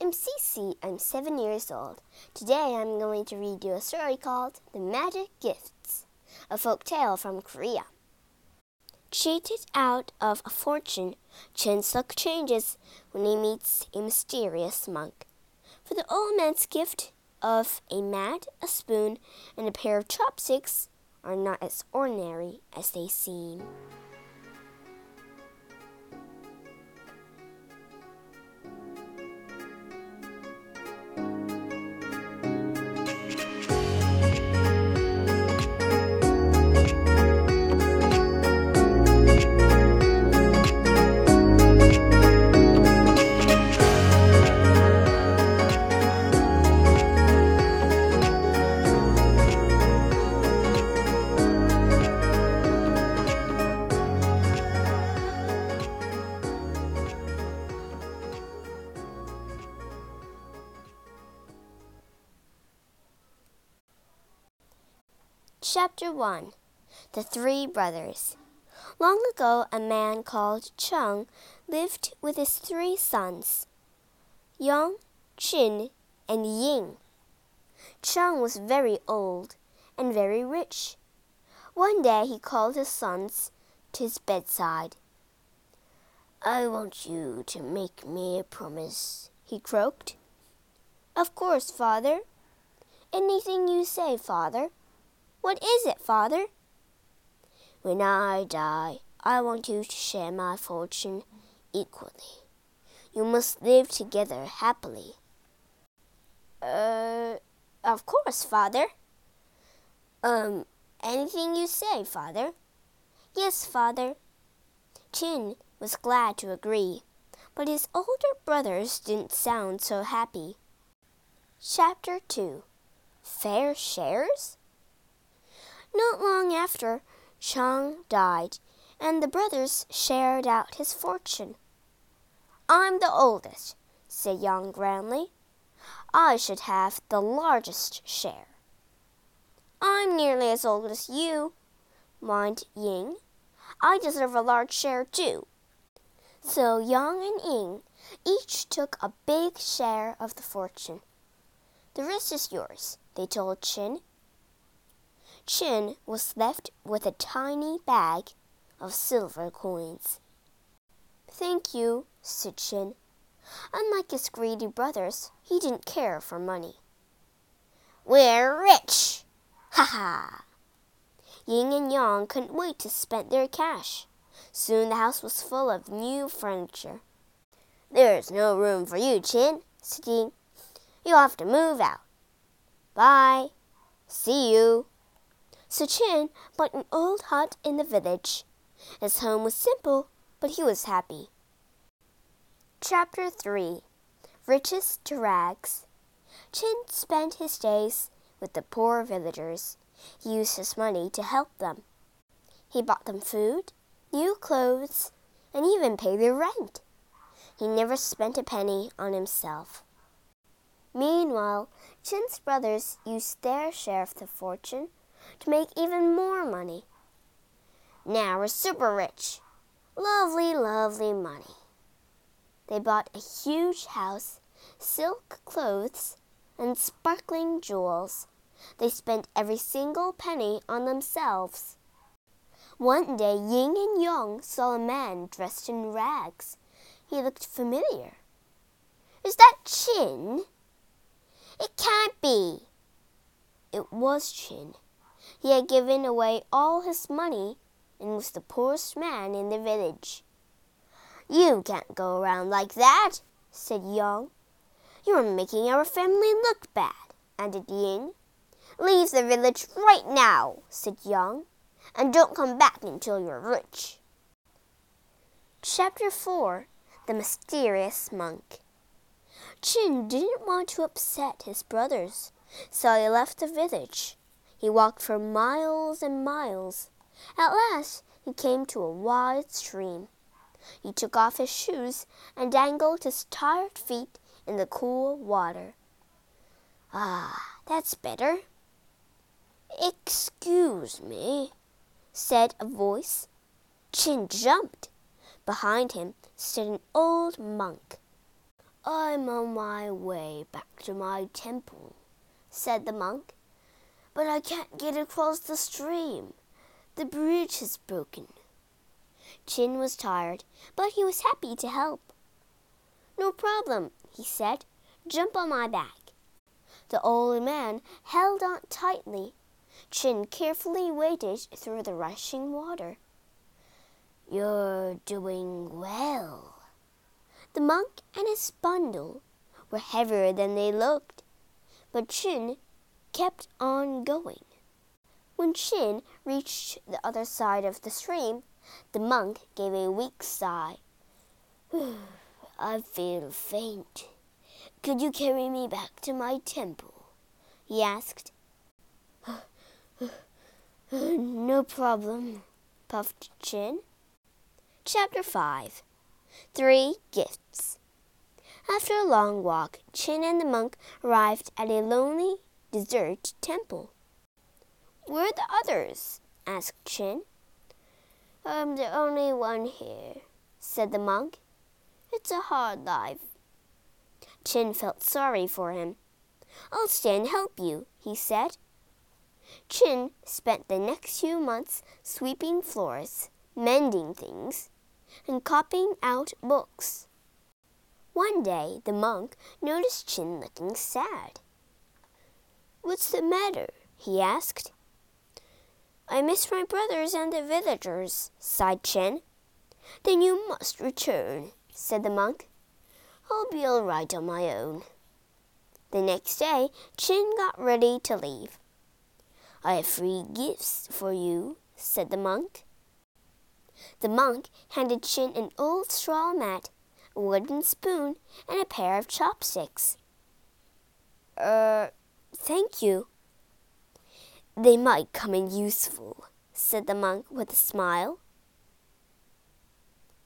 am Cece. I'm seven years old. Today I'm going to read you a story called The Magic Gifts, a folk tale from Korea. Cheated out of a fortune, Chin's luck changes when he meets a mysterious monk. For the old man's gift of a mat, a spoon, and a pair of chopsticks are not as ordinary as they seem. Chapter 1 The Three Brothers. Long ago, a man called Cheng lived with his three sons, Yong, Chin, and Ying. Cheng was very old and very rich. One day he called his sons to his bedside. I want you to make me a promise, he croaked. Of course, father. Anything you say, father. What is it, father? When I die, I want you to share my fortune equally. You must live together happily. Uh, of course, father. Um, anything you say, father. Yes, father. Chin was glad to agree, but his older brothers didn't sound so happy. Chapter 2 Fair Shares? Not long after, Chang died, and the brothers shared out his fortune. I'm the oldest, said Yang grandly. I should have the largest share. I'm nearly as old as you, whined Ying. I deserve a large share too. So Yang and Ying each took a big share of the fortune. The rest is yours, they told Chin. Chin was left with a tiny bag of silver coins. Thank you, said Chin. Unlike his greedy brothers, he didn't care for money. We're rich! Ha ha! Ying and Yang couldn't wait to spend their cash. Soon the house was full of new furniture. There's no room for you, Chin, said Ying. You'll have to move out. Bye. See you. So Chin bought an old hut in the village. His home was simple, but he was happy. Chapter 3 Riches to Rags Chin spent his days with the poor villagers. He used his money to help them. He bought them food, new clothes, and even paid their rent. He never spent a penny on himself. Meanwhile, Chin's brothers used their share of the fortune to make even more money. Now we're super rich. Lovely, lovely money. They bought a huge house, silk clothes, and sparkling jewels. They spent every single penny on themselves. One day, Ying and Yong saw a man dressed in rags. He looked familiar. Is that Chin? It can't be. It was Chin. He had given away all his money and was the poorest man in the village. You can't go around like that, said Yong. You're making our family look bad, added Ying. Leave the village right now, said Yang, and don't come back until you're rich. Chapter 4 The Mysterious Monk Chin didn't want to upset his brothers, so he left the village. He walked for miles and miles. At last he came to a wide stream. He took off his shoes and dangled his tired feet in the cool water. Ah, that's better. Excuse me, said a voice. Chin jumped. Behind him stood an old monk. I'm on my way back to my temple, said the monk, but I can't get across the stream. The bridge is broken. Chin was tired, but he was happy to help. No problem, he said. Jump on my back. The old man held on tightly. Chin carefully waded through the rushing water. You're doing well. The monk and his bundle were heavier than they looked, but Chin kept on going. When Chin reached the other side of the stream, the monk gave a weak sigh. I feel faint. Could you carry me back to my temple? he asked. no problem, puffed Chin. Chapter 5 Three Gifts After a long walk, Chin and the monk arrived at a lonely, desert temple. Where are the others? asked Chin. I'm the only one here, said the monk. It's a hard life. Chin felt sorry for him. I'll stay and help you, he said. Chin spent the next few months sweeping floors, mending things, and copying out books. One day the monk noticed Chin looking sad. What's the matter? he asked. I miss my brothers and the villagers, sighed Chin. Then you must return, said the monk. I'll be all right on my own. The next day, Chin got ready to leave. I have three gifts for you, said the monk. The monk handed Chin an old straw mat, a wooden spoon, and a pair of chopsticks. Er, thank you, they might come in useful, said the monk with a smile.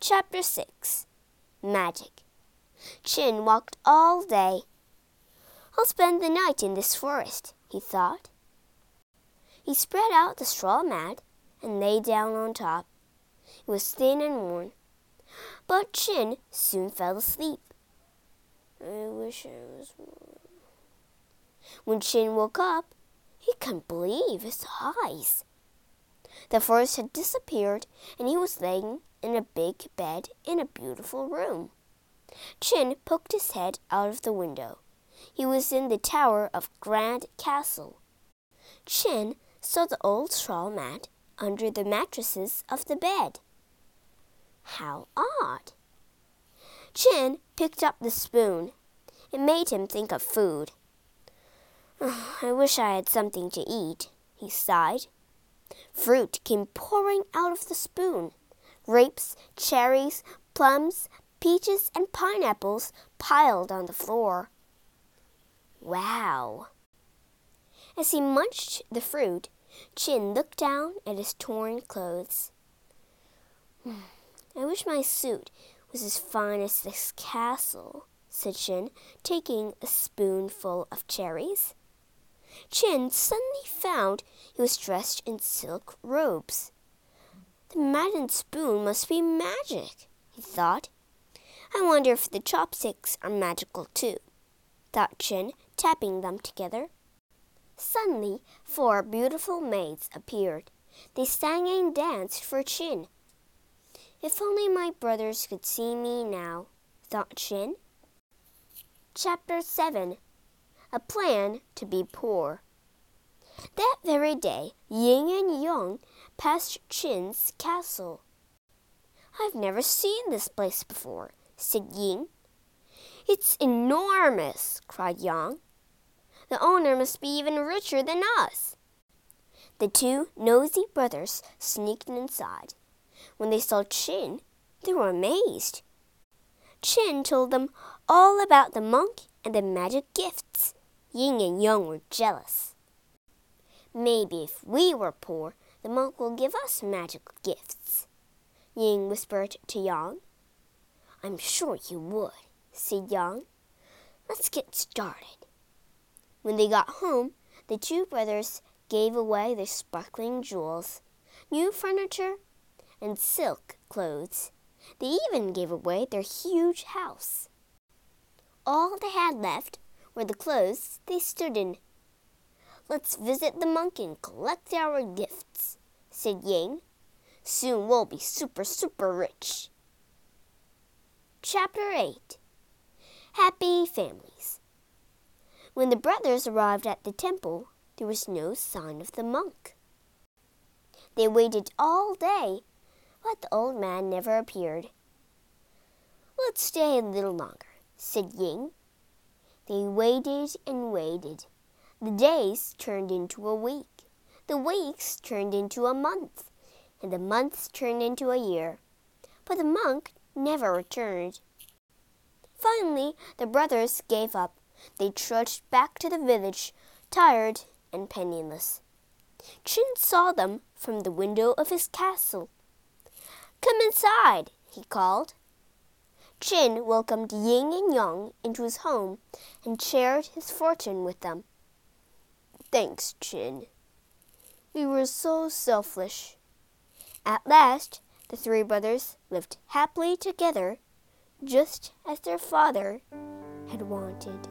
Chapter 6 Magic Chin walked all day. I'll spend the night in this forest, he thought. He spread out the straw mat and lay down on top. It was thin and worn, but Chin soon fell asleep. I wish I was warm. When Chin woke up, he couldn't believe his eyes. The forest had disappeared, and he was laying in a big bed in a beautiful room. Chin poked his head out of the window. He was in the tower of Grand Castle. Chin saw the old straw mat under the mattresses of the bed. How odd! Chin picked up the spoon. It made him think of food. I wish I had something to eat, he sighed. Fruit came pouring out of the spoon. Grapes, cherries, plums, peaches, and pineapples piled on the floor. Wow! As he munched the fruit, Chin looked down at his torn clothes. I wish my suit was as fine as this castle, said Chin, taking a spoonful of cherries. Chin suddenly found he was dressed in silk robes. The mat and spoon must be magic, he thought. I wonder if the chopsticks are magical too, thought Chin, tapping them together. Suddenly, four beautiful maids appeared. They sang and danced for Chin. If only my brothers could see me now, thought Chin. Chapter 7 a plan to be poor. That very day, Ying and Yang passed Chin's castle. I've never seen this place before, said Ying. It's enormous, cried Yang. The owner must be even richer than us. The two nosy brothers sneaked inside. When they saw Chin, they were amazed. Chin told them all about the monk and the magic gifts. Ying and Yang were jealous. Maybe if we were poor, the monk will give us magical gifts, Ying whispered to Yang. I'm sure you would, said Yang. Let's get started. When they got home, the two brothers gave away their sparkling jewels, new furniture, and silk clothes. They even gave away their huge house. all they had left were the clothes they stood in. Let's visit the monk and collect our gifts, said Ying. Soon we'll be super, super rich. Chapter 8 Happy Families When the brothers arrived at the temple, there was no sign of the monk. They waited all day, but the old man never appeared. Let's stay a little longer, said Ying. They waited and waited. The days turned into a week. The weeks turned into a month. And the months turned into a year. But the monk never returned. Finally, the brothers gave up. They trudged back to the village, tired and penniless. Chin saw them from the window of his castle. Come inside, he called. Chin welcomed Ying and Yang into his home and shared his fortune with them. Thanks, Chin. We were so selfish. At last, the three brothers lived happily together, just as their father had wanted.